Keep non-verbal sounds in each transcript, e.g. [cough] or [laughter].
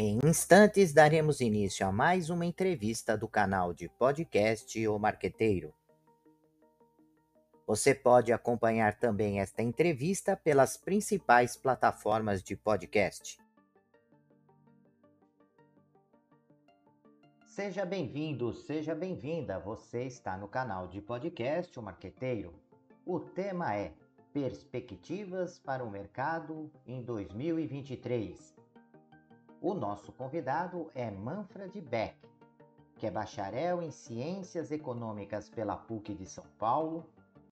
Em instantes, daremos início a mais uma entrevista do canal de podcast O Marqueteiro. Você pode acompanhar também esta entrevista pelas principais plataformas de podcast. Seja bem-vindo, seja bem-vinda. Você está no canal de podcast O Marqueteiro. O tema é Perspectivas para o mercado em 2023. O nosso convidado é Manfred Beck, que é bacharel em Ciências Econômicas pela PUC de São Paulo,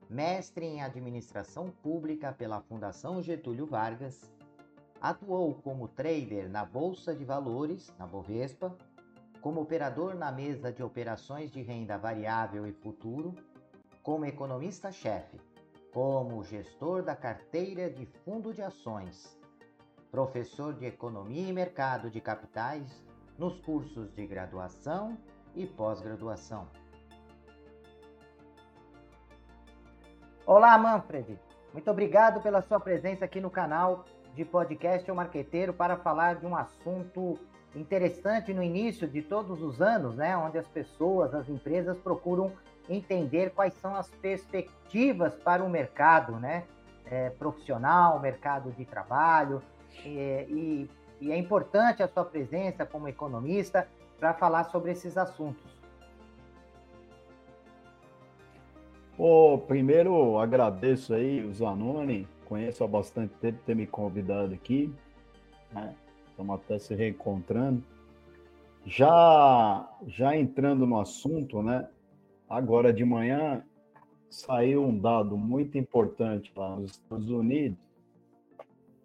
mestre em Administração Pública pela Fundação Getúlio Vargas, atuou como trader na Bolsa de Valores, na Bovespa, como operador na mesa de operações de renda variável e futuro, como economista-chefe, como gestor da carteira de fundo de ações, professor de Economia e Mercado de Capitais nos cursos de graduação e pós-graduação. Olá, Manfred. Muito obrigado pela sua presença aqui no canal de podcast O Marqueteiro para falar de um assunto interessante no início de todos os anos, né, onde as pessoas, as empresas procuram entender quais são as perspectivas para o mercado, né, é, profissional, mercado de trabalho, é, e, e é importante a sua presença como economista para falar sobre esses assuntos. Pô, primeiro agradeço aí o Zanoni, conheço há bastante tempo ter me convidado aqui, né? Estamos até se reencontrando. Já, já entrando no assunto, né? Agora de manhã saiu um dado muito importante lá nos Estados Unidos,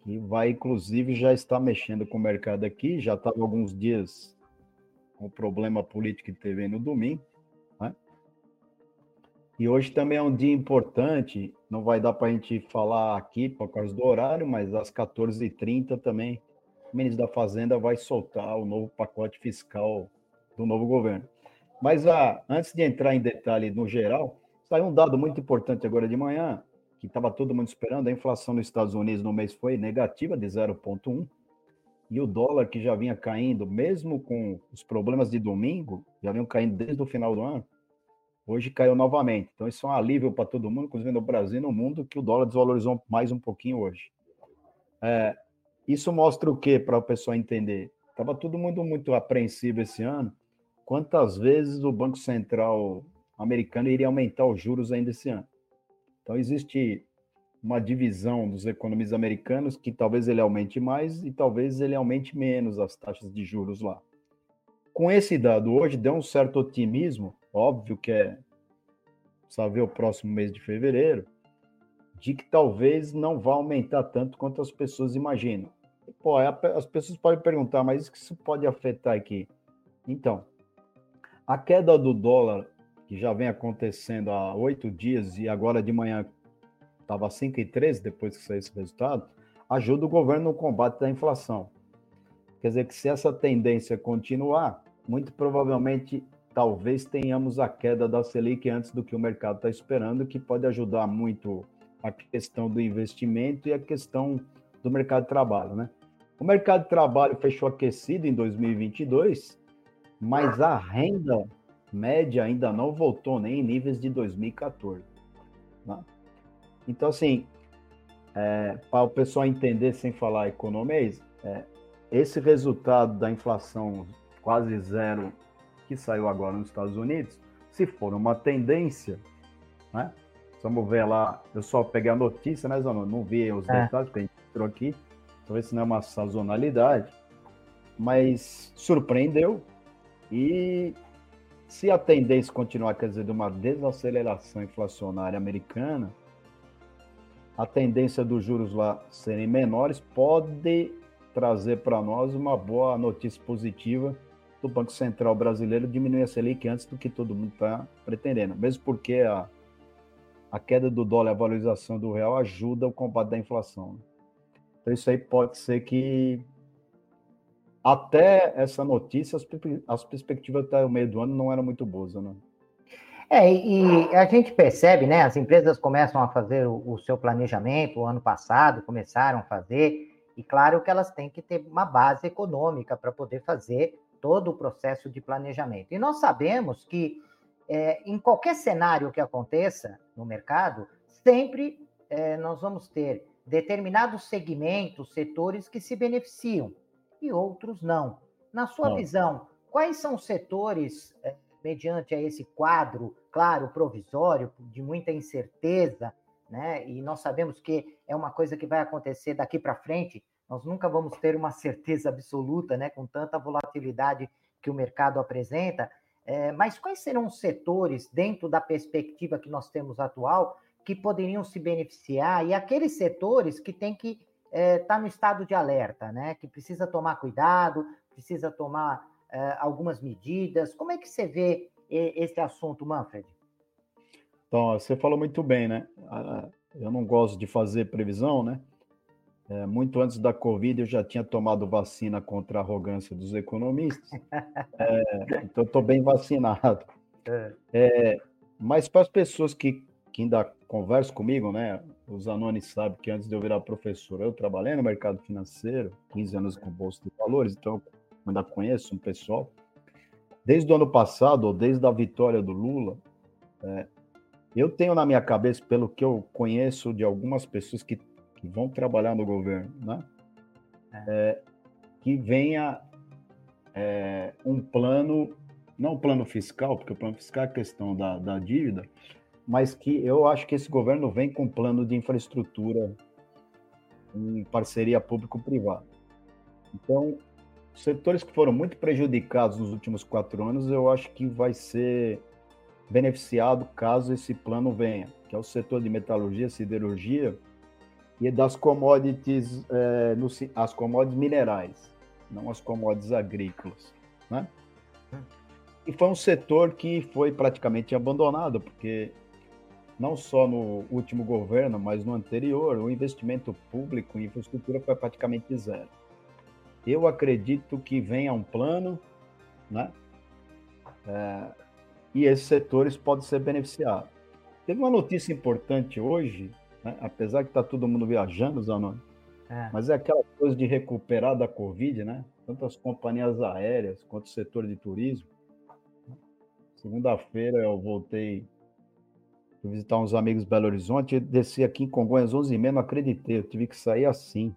que vai, inclusive, já está mexendo com o mercado aqui, já estava alguns dias com o problema político que teve no domingo, né? E hoje também é um dia importante, não vai dar para a gente falar aqui por causa do horário, mas às 14h30 também o ministro da Fazenda vai soltar o novo pacote fiscal do novo governo. Mas ah, antes de entrar em detalhe no geral, saiu um dado muito importante agora de manhã, que estava todo mundo esperando, a inflação nos Estados Unidos no mês foi negativa de 0,1, e o dólar que já vinha caindo, mesmo com os problemas de domingo, já vinham caindo desde o final do ano, hoje caiu novamente. Então isso é um alívio para todo mundo, inclusive no Brasil e no mundo, que o dólar desvalorizou mais um pouquinho hoje. É, isso mostra o que para a pessoa entender? Estava todo mundo muito apreensivo esse ano. Quantas vezes o Banco Central americano iria aumentar os juros ainda esse ano? Então, existe uma divisão dos economistas americanos que talvez ele aumente mais e talvez ele aumente menos as taxas de juros lá. Com esse dado hoje, deu um certo otimismo, óbvio que é saber o próximo mês de fevereiro, de que talvez não vá aumentar tanto quanto as pessoas imaginam. Pô, é as pessoas podem perguntar, mas isso pode afetar aqui? Então, a queda do dólar que já vem acontecendo há oito dias e agora de manhã estava 5,13 depois que saiu esse resultado, ajuda o governo no combate da inflação. Quer dizer que se essa tendência continuar, muito provavelmente talvez tenhamos a queda da Selic antes do que o mercado está esperando, que pode ajudar muito a questão do investimento e a questão do mercado de trabalho, né? O mercado de trabalho fechou aquecido em 2022, mas a renda média ainda não voltou nem em níveis de 2014. Né? Então, assim, é, para o pessoal entender sem falar economês, é, esse resultado da inflação quase zero que saiu agora nos Estados Unidos, se for uma tendência, né? Vamos ver lá, eu só peguei a notícia, né, Zano? Não vi os é. detalhes, porque a gente entrou aqui, talvez se não é uma sazonalidade, mas surpreendeu e se a tendência continuar, quer dizer, de uma desaceleração inflacionária americana, a tendência dos juros lá serem menores pode trazer para nós uma boa notícia positiva do Banco Central brasileiro diminuir a Selic antes do que todo mundo está pretendendo, mesmo porque a, a queda do dólar e a valorização do real ajuda o combate da inflação. Né? Então isso aí pode ser que até essa notícia, as, as perspectivas até o meio do ano não eram muito boas, né? É, e a gente percebe, né? As empresas começam a fazer o, o seu planejamento, o ano passado começaram a fazer, E claro que elas têm que ter uma base econômica para poder fazer todo o processo de planejamento. E nós sabemos que é, em qualquer cenário que aconteça no mercado, sempre é, nós vamos ter determinados segmentos, setores que se beneficiam e outros não. Na sua não. visão, quais são os setores, é, mediante a esse quadro, claro, provisório, de muita incerteza, né? E nós sabemos que é uma coisa que vai acontecer daqui para frente. Nós nunca vamos ter uma [laughs] certeza absoluta, né? Com tanta volatilidade que o mercado apresenta. É, mas quais serão os setores, dentro da perspectiva que nós temos atual, que poderiam se beneficiar e aqueles setores que têm que estar é, tá no estado de alerta, né? Que precisa tomar cuidado, precisa tomar é, algumas medidas. Como é que você vê esse assunto, Manfred? Então, você falou muito bem, né? Eu não gosto de fazer previsão, né? É, muito antes da Covid, eu já tinha tomado vacina contra a arrogância dos economistas. [laughs] É, então, estou bem vacinado. É. é, mas para as pessoas que, que ainda conversam comigo, né? Os anônimos sabem que antes de eu virar professor, eu trabalhei no mercado financeiro, 15 anos com bolsa de valores, então eu ainda conheço um pessoal. Desde o ano passado, ou desde a vitória do Lula, é, eu tenho na minha cabeça, pelo que eu conheço de algumas pessoas que, que vão trabalhar no governo, né? É que venha é, um plano, não um plano fiscal, porque o plano fiscal é a questão da, da dívida, mas que eu acho que esse governo vem com um plano de infraestrutura em parceria público-privada. Então, setores que foram muito prejudicados nos últimos quatro anos, eu acho que vai ser beneficiado caso esse plano venha, que é o setor de metalurgia, siderurgia e das commodities, é, no, as commodities minerais, não as commodities agrícolas, né? E foi um setor que foi praticamente abandonado, porque não só no último governo, mas no anterior, o investimento público em infraestrutura foi praticamente zero. Eu acredito que venha um plano, né? É, e esses setores podem ser beneficiados. Teve uma notícia importante hoje, né? apesar que está todo mundo viajando, Zanoni, é. mas é aquela coisa de recuperar da Covid, né? Tanto as companhias aéreas quanto o setor de turismo. Segunda-feira eu voltei visitar uns amigos em Belo Horizonte, desci aqui em Congonhas 11h30, não acreditei, eu tive que sair assim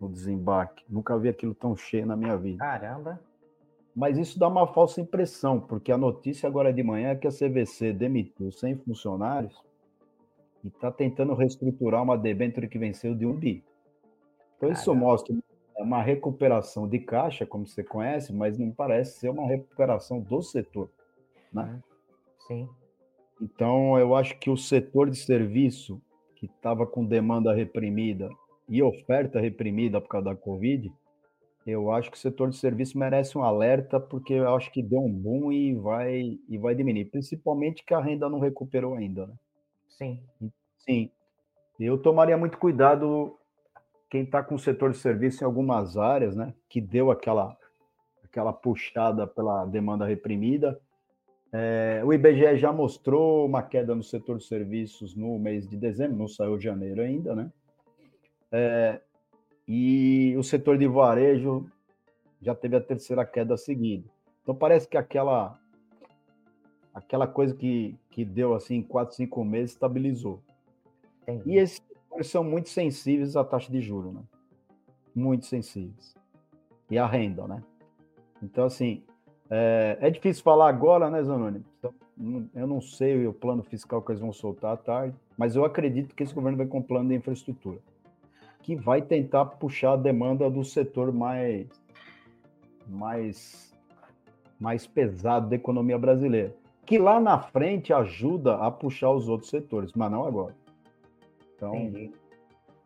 no desembarque. Nunca vi aquilo tão cheio na minha vida. Caramba! Mas isso dá uma falsa impressão, porque a notícia agora de manhã é que a CVC demitiu 100 funcionários e está tentando reestruturar uma debênture que venceu de um bi. Então Caramba. isso mostra uma recuperação de caixa, como você conhece, mas não parece ser uma recuperação do setor. Né? Uhum. Sim. Então, eu acho que o setor de serviço, que estava com demanda reprimida e oferta reprimida por causa da Covid, eu acho que o setor de serviço merece um alerta, porque eu acho que deu um boom e vai, e vai diminuir, principalmente que a renda não recuperou ainda. Né? Sim. Sim. Eu tomaria muito cuidado quem está com o setor de serviço em algumas áreas, né, que deu aquela, aquela puxada pela demanda reprimida, é, o IBGE já mostrou uma queda no setor de serviços no mês de dezembro, não saiu de janeiro ainda, né? É, e o setor de varejo já teve a terceira queda seguida. Então parece que aquela aquela coisa que, que deu assim quatro, cinco meses estabilizou. Entendi. E esses setores são muito sensíveis à taxa de juros, né? Muito sensíveis. E à renda, né? Então, assim, é, é, difícil falar agora, né, Zanoni? Então, eu não sei o plano fiscal que eles vão soltar à tarde, mas eu acredito que esse governo vai com um plano de infraestrutura, que vai tentar puxar a demanda do setor mais, mais, mais pesado da economia brasileira, que lá na frente ajuda a puxar os outros setores, mas não agora. Então, Entendi.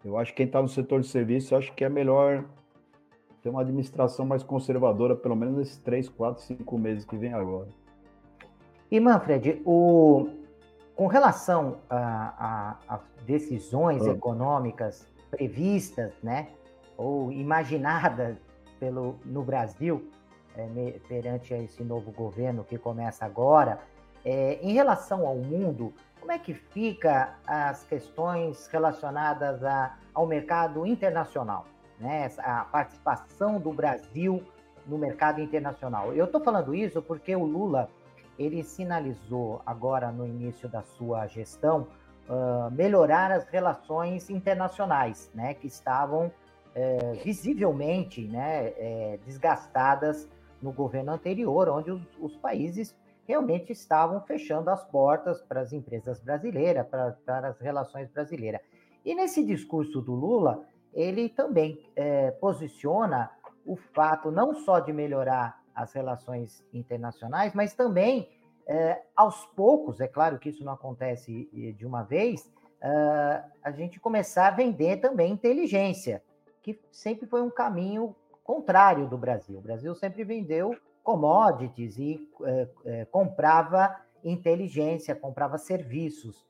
eu acho que quem está no setor de serviço, acho que é melhor ter uma administração mais conservadora, pelo menos nesses três, quatro, cinco meses que vem agora. E Manfred, o, com relação às decisões ah. econômicas previstas, né, ou imaginadas pelo, no Brasil é, perante esse novo governo que começa agora, é, em relação ao mundo, como é que fica as questões relacionadas a, ao mercado internacional? Né, a participação do Brasil no mercado internacional. Eu estou falando isso porque o Lula ele sinalizou agora no início da sua gestão uh, melhorar as relações internacionais, né, que estavam visivelmente né, desgastadas no governo anterior, onde os, os, países realmente estavam fechando as portas para as empresas brasileiras, para as relações brasileiras. E nesse discurso do Lula, ele também é, posiciona o fato não só de melhorar as relações internacionais, mas também, é, aos poucos, é claro que isso não acontece de uma vez, é, a gente começar a vender também inteligência, que sempre foi um caminho contrário do Brasil. O Brasil sempre vendeu commodities e é, é, comprava inteligência, comprava serviços.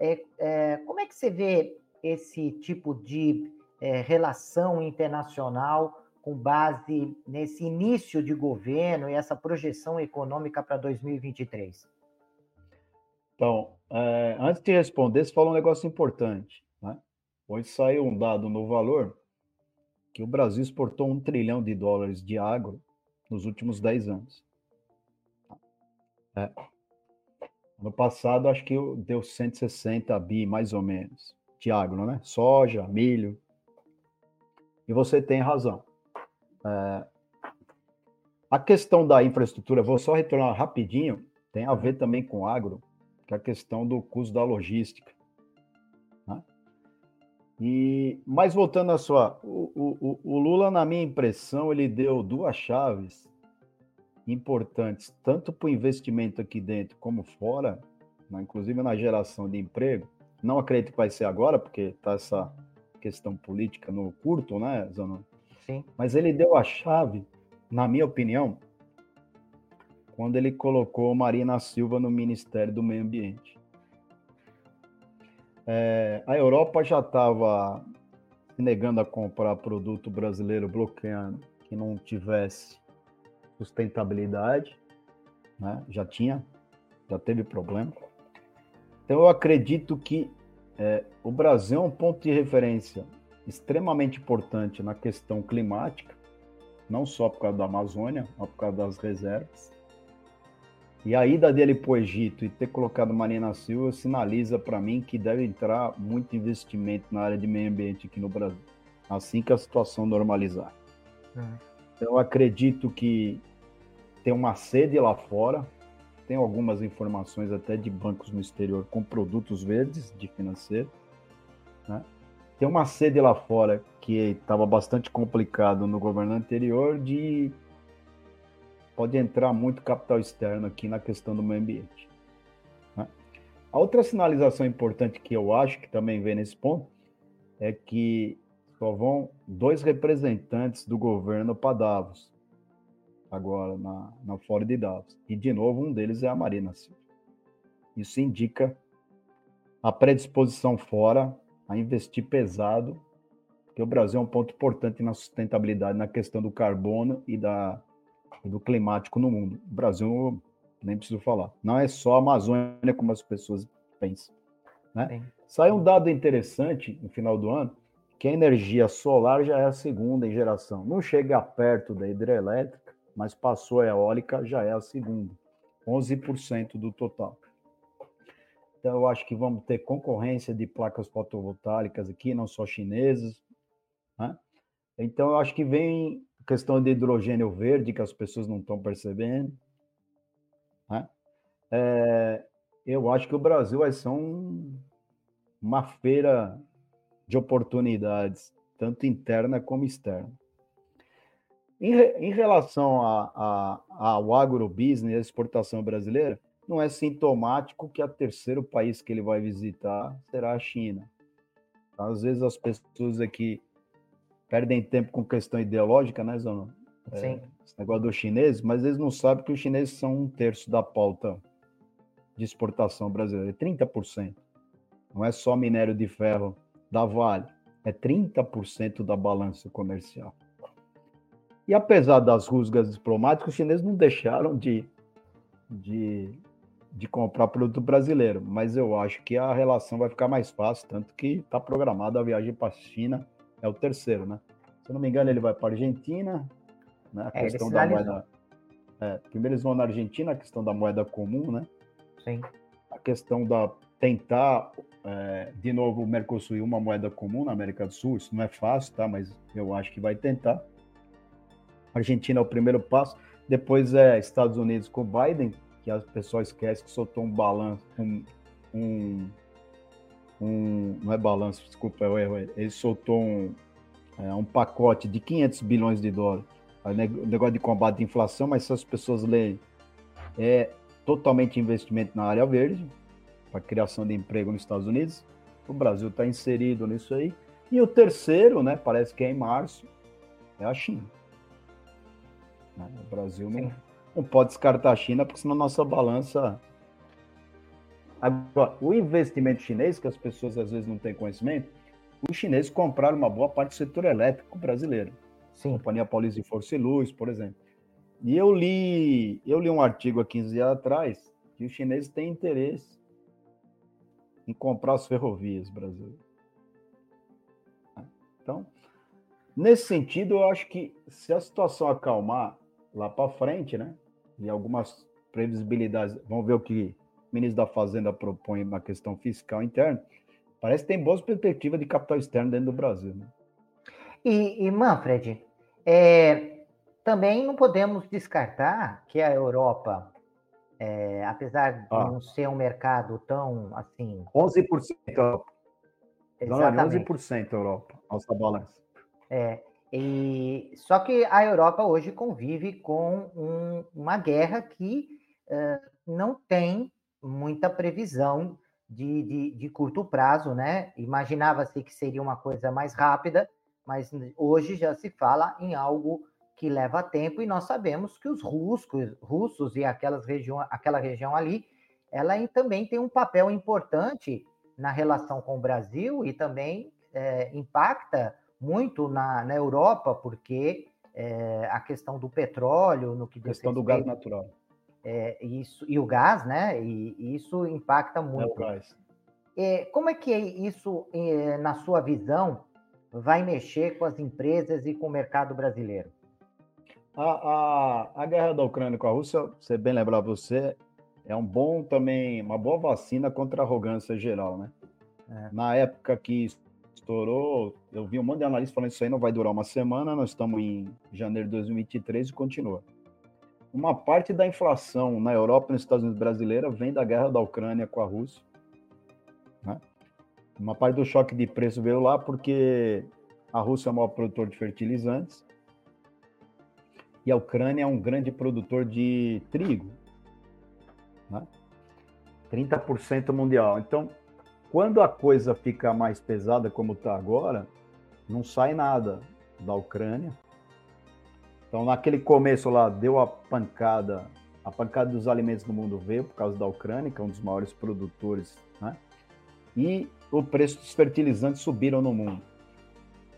É, como é que você vê esse tipo de é, relação internacional com base nesse início de governo e essa projeção econômica para 2023? Então, é, antes de responder, você falou um negócio importante. Né? Hoje saiu um dado no valor que o Brasil exportou um trilhão de dólares de agro nos últimos 10 anos. É. No passado, acho que deu 160 bi, mais ou menos, de agro, né? Soja, milho. E você tem razão. É... A questão da infraestrutura, vou só retornar rapidinho, tem a ver também com agro, que é a questão do custo da logística. E, mas voltando à sua, o, o, o, Lula, na minha impressão, ele deu duas chaves importantes, tanto para o investimento aqui dentro como fora, né, inclusive na geração de emprego. Não acredito que vai ser agora, porque está essa questão política no curto, né, Zanon? Sim. Mas ele deu a chave, na minha opinião, quando ele colocou Marina Silva no Ministério do Meio Ambiente. É, a Europa já estava se negando a comprar produto brasileiro, bloqueando que não tivesse sustentabilidade, né? já tinha, já teve problema. Então, eu acredito que é, o Brasil é um ponto de referência extremamente importante na questão climática, não só por causa da Amazônia, mas por causa das reservas. E a ida dele para o Egito e ter colocado Marina Silva sinaliza para mim que deve entrar muito investimento na área de meio ambiente aqui no Brasil, assim que a situação normalizar. É. Eu acredito que tem uma sede lá fora, tem algumas informações até de bancos no exterior com produtos verdes de financeiro. Né? Tem uma sede lá fora que estava bastante complicado no governo anterior de pode entrar muito capital externo aqui na questão do meio ambiente. Né? A outra sinalização importante que eu acho que também vem nesse ponto é que só vão dois representantes do governo para Davos, agora na, na Fora de Davos. E, de novo, um deles é a Marina Silva. Isso indica a predisposição fora a investir pesado, porque o Brasil é um ponto importante na sustentabilidade, na questão do carbono e da do climático no mundo. O Brasil, nem preciso falar. Não é só a Amazônia como as pessoas pensam. Né? Sai um dado interessante no final do ano, que a energia solar já é a segunda em geração. Não chega perto da hidrelétrica, mas passou a eólica, já é a segunda. 11% do total. Então, eu acho que vamos ter concorrência de placas fotovoltaicas aqui, não só chinesas. Né? Então, eu acho que vem questão de hidrogênio verde que as pessoas não estão percebendo. Né? É, eu acho que o Brasil vai ser um, uma feira de oportunidades, tanto interna como externa. Em, em relação a, a, ao agrobusiness a exportação brasileira, não é sintomático que o terceiro país que ele vai visitar será a China. Às vezes as pessoas aqui perdem tempo com questão ideológica, né? É, Sim. Esse negócio dos chineses, mas eles não sabem que os chineses são um terço da pauta de exportação brasileira, 30%. Não é só minério de ferro da Vale, é 30% da balança comercial. E apesar das rusgas diplomáticas, os chineses não deixaram de, de, de comprar produto brasileiro, mas eu acho que a relação vai ficar mais fácil, tanto que está programada a viagem para a China é o terceiro, né? Se eu não me engano, ele vai para a Argentina, né? A é, questão da moeda. É, primeiro eles vão na Argentina, a questão da moeda comum, né? Sim. A questão da tentar é, de novo o Mercosul uma moeda comum na América do Sul, isso não é fácil, tá? Mas eu acho que vai tentar. Argentina é o primeiro passo, depois é Estados Unidos com Biden, que as pessoas esquecem que soltou um balanço, um, um, um, não é balanço, desculpa, é o erro, ele soltou um, é, um pacote de 500 bilhões de dólares, o negócio de combate à inflação, mas se as pessoas lerem, é totalmente investimento na área verde, para criação de emprego nos Estados Unidos. O Brasil está inserido nisso aí. E o terceiro, né, parece que é em março, é a China. Né, o Brasil não, não pode descartar a China, porque senão nossa balança. Agora, o investimento chinês, que as pessoas às vezes não têm conhecimento, os chineses compraram uma boa parte do setor elétrico brasileiro. Sim. Companhia Paulista de Força e Luz, por exemplo. E eu li, eu li um artigo há 15 dias atrás que os chineses têm interesse em comprar as ferrovias brasileiras. Então, nesse sentido, eu acho que se a situação acalmar lá para frente, né, e algumas previsibilidades, vamos ver o que o ministro da Fazenda propõe na questão fiscal interna, parece que tem boas perspectivas de capital externo dentro do Brasil. Né? E, e Manfred, é, também não podemos descartar que a Europa é, apesar de ah. não ser um mercado tão assim. 11% Europa. Exatamente. 11% Europa, nossa balança. É, e, só que a Europa hoje convive com um, uma guerra que uh, não tem muita previsão de, de, de curto prazo, né? Imaginava-se que seria uma coisa mais rápida, mas hoje já se fala em algo que leva tempo, e nós sabemos que os russos, russos e aquelas região, aquela região ali, ela também tem um papel importante na relação com o Brasil e também é, impacta muito na, na Europa, porque é, a questão do petróleo, no que diz questão do gás natural. É, isso, e o gás, né? E, e isso impacta muito. É o gás. É, como é que isso, é, na sua visão, vai mexer com as empresas e com o mercado brasileiro? A, a, a guerra da Ucrânia com a Rússia, você bem lembrar você, é um bom também, uma boa vacina contra a arrogância geral, né? É. Na época que estourou, eu vi um monte de analistas falando isso aí não vai durar uma semana, nós estamos em janeiro de 2023 e continua. Uma parte da inflação na Europa e nos Estados Unidos brasileira vem da guerra da Ucrânia com a Rússia. Né? Uma parte do choque de preço veio lá porque a Rússia é o maior produtor de fertilizantes e a Ucrânia é um grande produtor de trigo, né? 30% mundial. Então, quando a coisa fica mais pesada como está agora, não sai nada da Ucrânia. Então, naquele começo lá, deu a pancada, a pancada dos alimentos no mundo veio por causa da Ucrânia, que é um dos maiores produtores, né? E o preço dos fertilizantes subiram no mundo.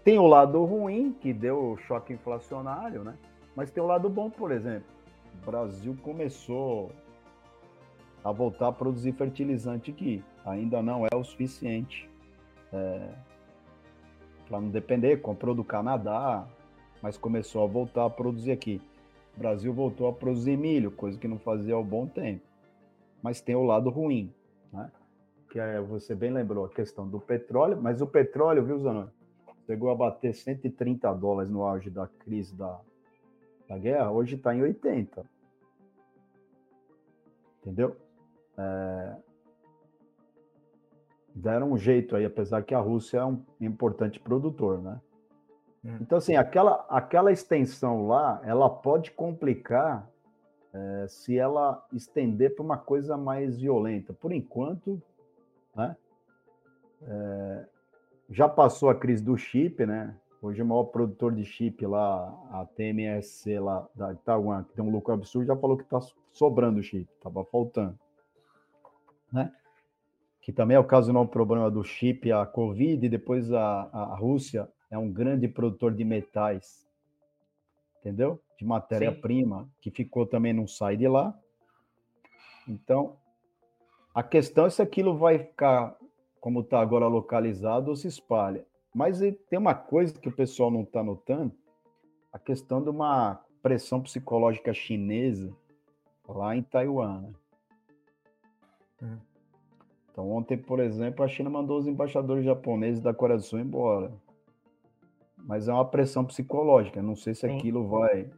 Tem o lado ruim, que deu o choque inflacionário, né? Mas tem o lado bom, por exemplo. O Brasil começou a voltar a produzir fertilizante aqui. Ainda não é o suficiente é, para não depender. Comprou do Canadá, mas começou a voltar a produzir aqui. O Brasil voltou a produzir milho, coisa que não fazia há um bom tempo. Mas tem o lado ruim, né? que é, você bem lembrou, a questão do petróleo. Mas o petróleo, viu, Zanoni? Chegou a bater 130 dólares no auge da crise da, da guerra, hoje está em 80. Entendeu? É... Deram um jeito aí, apesar que a Rússia é um importante produtor, né? Hum. Então, assim, aquela, aquela extensão lá, ela pode complicar é, se ela estender para uma coisa mais violenta. Por enquanto, né? É, já passou a crise do chip, né? Hoje o maior produtor de chip lá, a TMSC lá da Taiwan, que tem um lucro absurdo, já falou que está sobrando chip, estava faltando. Né? Que também é o problema do chip, a Covid, e depois a, a Rússia é um grande produtor de metais, entendeu? De matéria-prima, que ficou também, não sai de lá. Então, a questão é se aquilo vai ficar como está agora localizado ou se espalha. Mas tem uma coisa que o pessoal não está notando, a questão de uma pressão psicológica chinesa lá em Taiwan. Né? Hum. Então, ontem, por exemplo, a China mandou os embaixadores japoneses da Coreia do Sul embora. Mas é uma pressão psicológica, não sei se Sim. aquilo vai.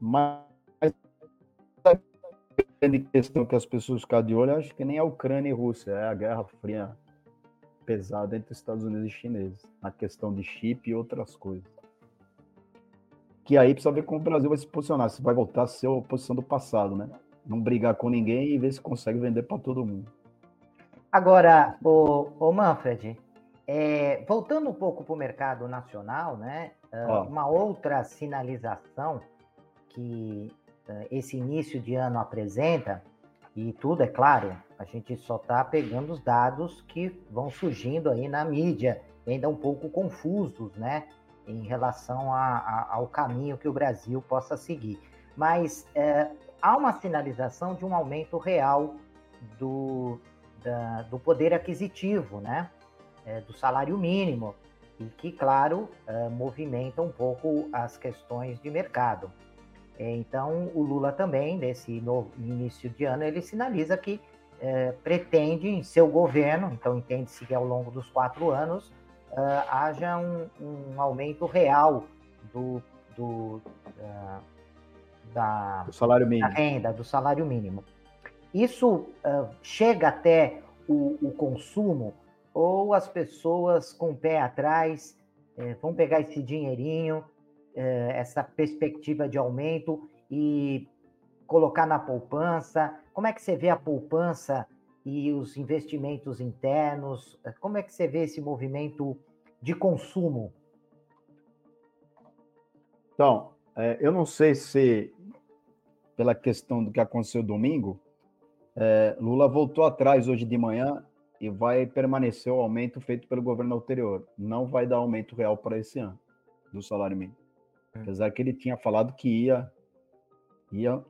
Mas a grande questão que as pessoas ficam de olho, acho que nem a Ucrânia e a Rússia, é a Guerra Fria pesada entre Estados Unidos e chineses, na questão de chip e outras coisas. Que aí precisa ver como o Brasil vai se posicionar, se vai voltar a ser a posição do passado, né? Não brigar com ninguém e ver se consegue vender para todo mundo. Agora, o, o Manfred, é, voltando um pouco para o mercado nacional, né? Uh, uma outra sinalização que uh, esse início de ano apresenta e tudo, é claro, a gente só está pegando os dados que vão surgindo aí na mídia, ainda um pouco confusos, né, em relação a, a, ao caminho que o Brasil possa seguir. Mas é, há uma sinalização de um aumento real do, da, do poder aquisitivo, né, é, do salário mínimo, e que, claro, é, movimenta um pouco as questões de mercado. É, então, o Lula também, nesse novo início de ano, ele sinaliza que é, pretende, em seu governo, então entende-se que ao longo dos quatro anos, uh, haja um, um, aumento real do, do, uh, da, do salário mínimo. Da renda, do salário mínimo. Isso uh, chega até o, o, consumo ou as pessoas com o pé atrás eh, vão pegar esse dinheirinho eh, essa perspectiva de aumento e colocar na poupança? Como é que você vê a poupança e os investimentos internos? Como é que você vê esse movimento de consumo? Então, é, eu não sei se, pela questão do que aconteceu domingo, é, Lula voltou atrás hoje de manhã e vai permanecer o aumento feito pelo governo anterior. Não vai dar aumento real para esse ano do salário mínimo. É. Apesar que ele tinha falado que ia, ia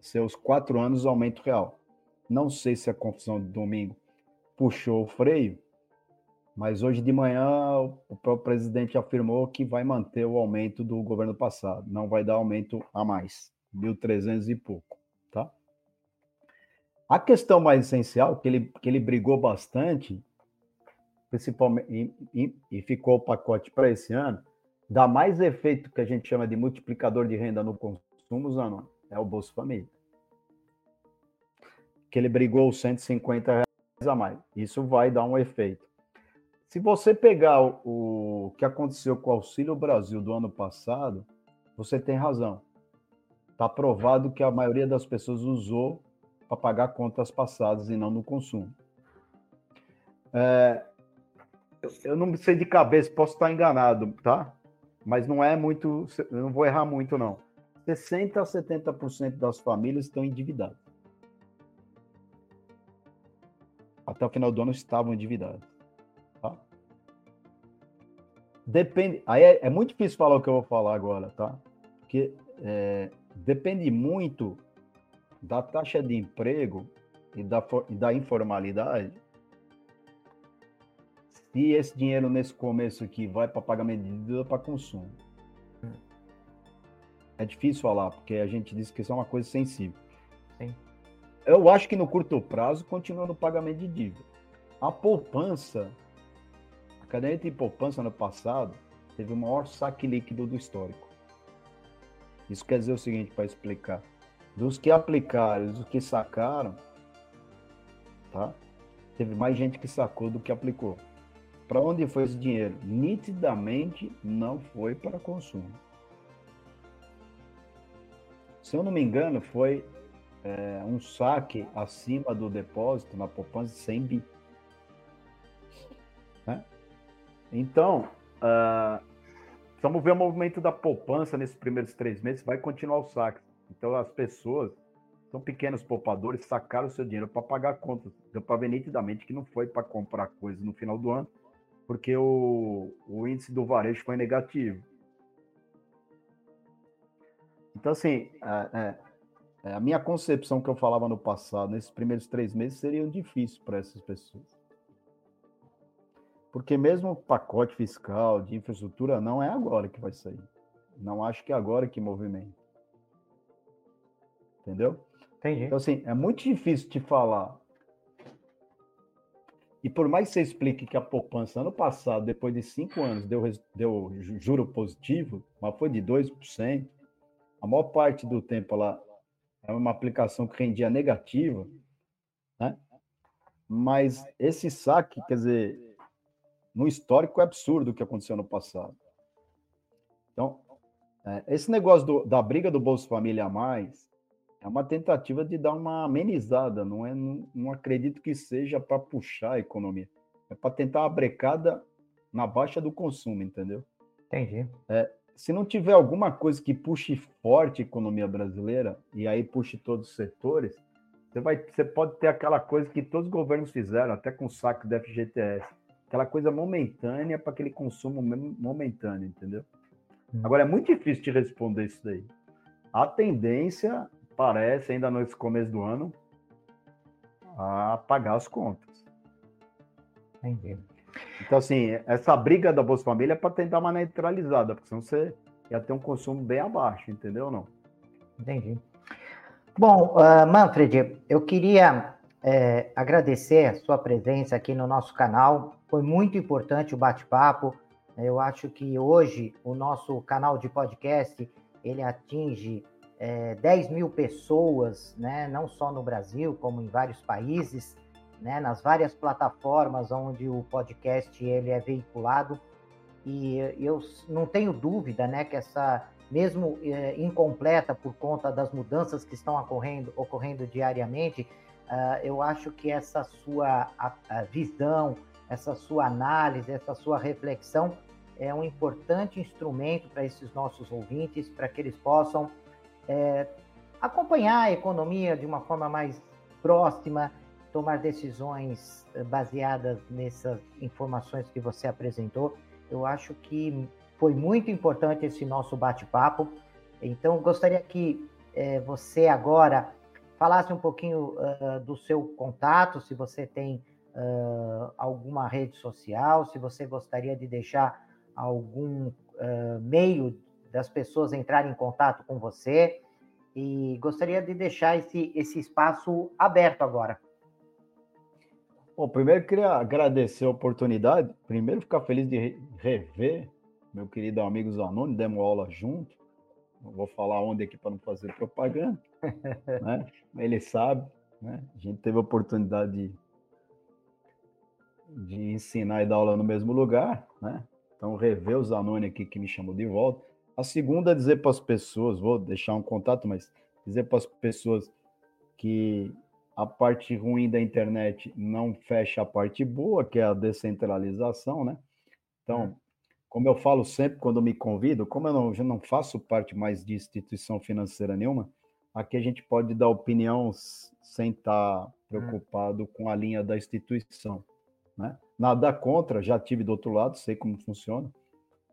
ser os quatro anos aumento real. Não sei se a confusão de domingo puxou o freio, mas hoje de manhã o próprio presidente afirmou que vai manter o aumento do governo passado, não vai dar aumento a mais, 1.300 e pouco, tá? A questão mais essencial, que ele, que ele brigou bastante, principalmente, e, e, ficou o pacote para esse ano, dá mais efeito que a gente chama de multiplicador de renda no consumo, Zano, é o Bolsa Família. Que ele brigou 150 reais a mais. Isso vai dar um efeito. Se você pegar o, o que aconteceu com o Auxílio Brasil do ano passado, você tem razão. Está provado que a maioria das pessoas usou para pagar contas passadas e não no consumo. É, eu não sei de cabeça, posso estar enganado, tá? mas não é muito, eu não vou errar muito não. 60 a 70% das famílias estão endividadas. Até o final do ano estavam endividadas. Tá? Depende. Aí é, é, muito difícil falar o que eu vou falar agora, tá? Porque é, depende muito da taxa de emprego e da, e da informalidade se esse dinheiro nesse começo aqui vai para pagamento de dívida ou para consumo. É difícil falar, porque a gente disse que isso é uma coisa sensível. Sim. Eu acho que no curto prazo continua no pagamento de dívida. A poupança, a caderneta de poupança no passado teve o maior saque líquido do histórico. Isso quer dizer o seguinte, para explicar. Dos que aplicaram, dos que sacaram, tá? Teve mais gente que sacou do que aplicou. Para onde foi esse dinheiro? Nitidamente não foi para consumo. Se eu não me engano, foi é, um saque acima do depósito na poupança de 100 bi. Né? Então, uh, vamos ver o movimento da poupança nesses primeiros três meses, vai continuar o saque. Então, as pessoas, são pequenos poupadores, sacaram o seu dinheiro para pagar contas. Deu para ver nitidamente que não foi para comprar coisas no final do ano, porque o, o índice do varejo foi negativo. Então, assim, a, a, a minha concepção que eu falava no passado, nesses primeiros três meses, seriam difíceis para essas pessoas. Porque mesmo o pacote fiscal de infraestrutura não é agora que vai sair. Não acho que é agora que movimenta. Entendeu? Entendi. Então, assim, é muito difícil te falar. E por mais que você explique que a poupança ano passado, depois de cinco anos, deu, deu juro positivo, mas foi de 2%, a maior parte do tempo ela é uma aplicação que rendia negativa, né? Mas esse saque, quer dizer, no histórico é absurdo o que aconteceu no passado. Então, é, esse negócio do, da briga do Bolsa Família a mais é uma tentativa de dar uma amenizada, não é? Não, não acredito que seja para puxar a economia, é para tentar uma brecada na baixa do consumo, entendeu? Entendi. É, se não tiver alguma coisa que puxe forte a economia brasileira e aí puxe todos os setores, você, vai, você pode ter aquela coisa que todos os governos fizeram, até com o saque do FGTS, aquela coisa momentânea para aquele consumo momentâneo, entendeu? Hum. Agora é muito difícil te responder isso daí. A tendência parece, ainda nesse começo do ano, a pagar as contas. Entendi. Então, assim, essa briga da Bolsa Família é para tentar uma neutralizada, porque senão você ia ter um consumo bem abaixo, entendeu ou não? Entendi. Bom, uh, Manfred, eu queria é, agradecer sua presença aqui no nosso canal. Foi muito importante o bate-papo. Eu acho que hoje o nosso canal de podcast ele atinge é, 10 mil pessoas, né, não só no Brasil, como em vários países, né, nas várias plataformas onde o podcast ele é veiculado. E eu não tenho dúvida né, que essa mesmo é, incompleta por conta das mudanças que estão ocorrendo, ocorrendo diariamente, uh, eu acho que essa sua visão, essa sua análise, essa sua reflexão é um importante instrumento para esses nossos ouvintes, para que eles possam é, acompanhar a economia de uma forma mais próxima, tomar decisões eh, baseadas nessas informações que você apresentou. Eu acho que foi muito importante esse nosso bate-papo. Então, gostaria que é, você agora falasse um pouquinho uh, do seu contato, se você tem uh, alguma rede social, se você gostaria de deixar algum uh, meio das pessoas entrarem em contato com você. E gostaria de deixar esse, esse espaço aberto agora. Bom, primeiro queria agradecer a oportunidade. Primeiro, ficar feliz de rever meu querido amigo Zanoni, demos aula junto. Não vou falar onde aqui para não fazer propaganda, [laughs] né? Ele sabe, né? A gente teve a oportunidade de, de ensinar e dar aula no mesmo lugar, né? Então, rever o Zanoni aqui que me chamou de volta. A segunda é dizer para as pessoas, vou deixar um contato, mas dizer para as pessoas que a parte ruim da internet não fecha a parte boa, que é a descentralização, né? Então, como eu falo sempre quando me convido, como eu não, já não faço parte mais de instituição financeira nenhuma, aqui a gente pode dar opinião sem estar preocupado com a linha da instituição. Né? Nada contra, já tive do outro lado, sei como funciona.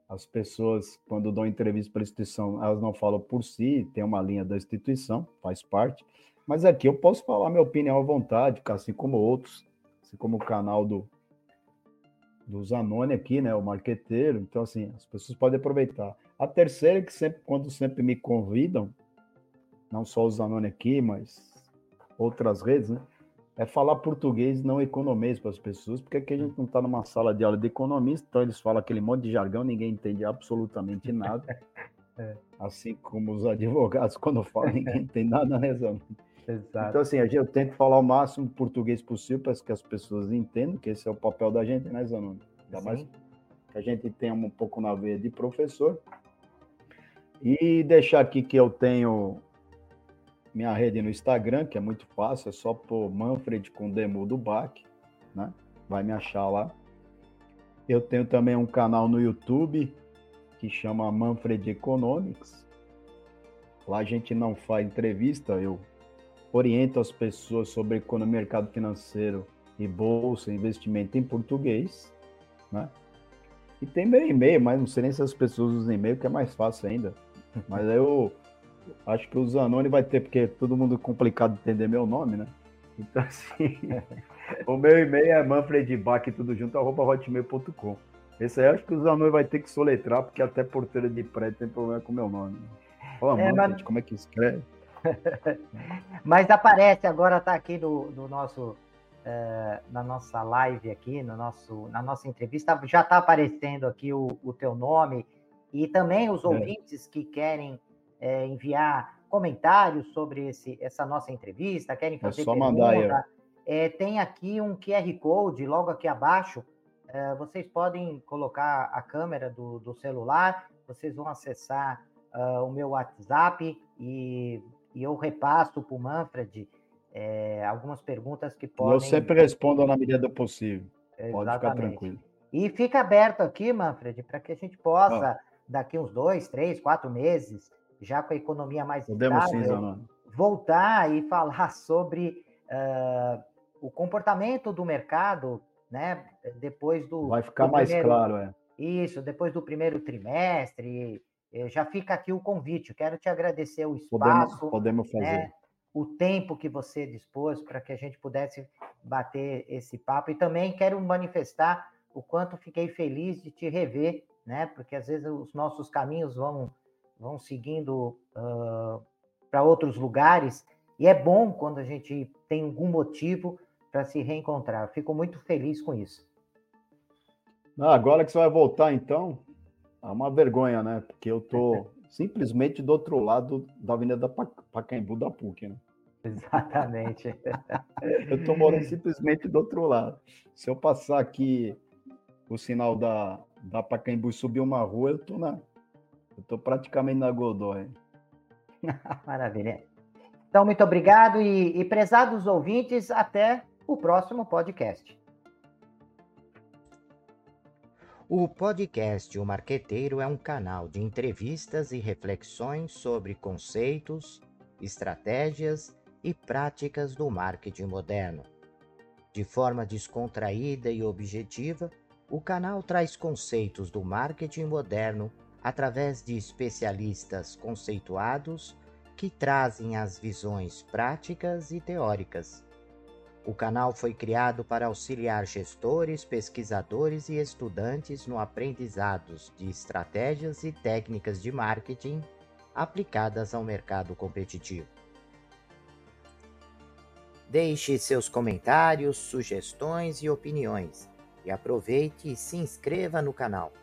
As pessoas, quando dão entrevista para a instituição, elas não falam por si, tem uma linha da instituição, faz parte. Mas aqui eu posso falar minha opinião à vontade, assim como outros, assim como o canal do, do Zanoni aqui, né, o marqueteiro. Então, assim, as pessoas podem aproveitar. A terceira é que sempre, quando sempre me convidam, não só o Zanoni aqui, mas outras redes, né, é falar português não economês para as pessoas, porque aqui a gente não está numa sala de aula de economista, então eles falam aquele monte de jargão, ninguém entende absolutamente [laughs] nada. É. Assim como os advogados, quando falam, ninguém [laughs] entende nada, né, Zanoni? Exato. Então, assim, eu tento falar o máximo português possível para que as pessoas entendam que esse é o papel da gente, né, Zanoni? Ainda Sim. mais que a gente tenha um pouco na veia de professor. E deixar aqui que eu tenho minha rede no Instagram, que é muito fácil, é só por Manfred com Demo do Bac, né? Vai me achar lá. Eu tenho também um canal no YouTube que chama Manfred Economics. Lá a gente não faz entrevista, eu oriento as pessoas sobre economia, mercado financeiro e bolsa, investimento em português, né? E tem meu e-mail, mas não sei nem se as pessoas usam e-mail, que é mais fácil ainda. Mas eu acho que o Zanoni vai ter, porque é todo mundo complicado de entender meu nome, né? Então, assim, [laughs] o meu e-mail é manfredbach, tudo junto, arroba hotmail.com. Esse aí acho que os anões vai ter que soletrar, porque até porteira de prédio tem problema com o meu nome. Fala, é, Manfred, mas... como é que escreve? [laughs] mas aparece, agora está aqui no, no nosso... Uh, na nossa live aqui, no nosso, na nossa entrevista, já está aparecendo aqui o, o teu nome e também os é. ouvintes que querem é, enviar comentários sobre esse, essa nossa entrevista, querem é fazer é só pergunta, mandar é, tem aqui um QR Code logo aqui abaixo. É, vocês podem colocar a câmera do, do celular, vocês vão acessar uh, o meu WhatsApp e, e eu repasso para o Manfred é, algumas perguntas que podem. Eu sempre respondo na medida do possível. Exatamente. Pode ficar tranquilo. E fica aberto aqui, Manfred, para que a gente possa, ah. daqui uns dois, três, quatro meses, já com a economia mais Podemos estável, sim, voltar e falar [laughs] sobre uh, o comportamento do mercado, né? Depois do. Vai ficar do mais primeiro, claro, é. Isso, depois do primeiro trimestre. Já fica aqui o convite. quero te agradecer o espaço. Podemos, podemos fazer. Né, o tempo que você dispôs para que a gente pudesse bater esse papo. E também quero manifestar o quanto fiquei feliz de te rever, né? Porque às vezes os nossos caminhos vão, vão seguindo uh, para outros lugares. E é bom quando a gente tem algum motivo para se reencontrar. fico muito feliz com isso. Ah, agora que você vai voltar, então, é uma vergonha, né? Porque eu tô [laughs] simplesmente do outro lado da Avenida Pacaembu da PUC, né? [laughs] Exatamente. eu tô morando simplesmente do outro lado. Se eu passar aqui o sinal da, da Pacaembu e subir uma rua, eu tô na. Eu tô praticamente na Godoy. [laughs] Maravilha. Então, muito obrigado e, e prezados ouvintes, até o próximo podcast. O podcast O Marqueteiro é um canal de entrevistas e reflexões sobre conceitos, estratégias e práticas do marketing moderno. De forma descontraída e objetiva, o canal traz conceitos do marketing moderno através de especialistas conceituados que trazem as visões práticas e teóricas o canal foi criado para auxiliar gestores, pesquisadores e estudantes no aprendizado de estratégias e técnicas de marketing aplicadas ao mercado competitivo. Deixe seus comentários, sugestões e opiniões e aproveite e se inscreva no canal.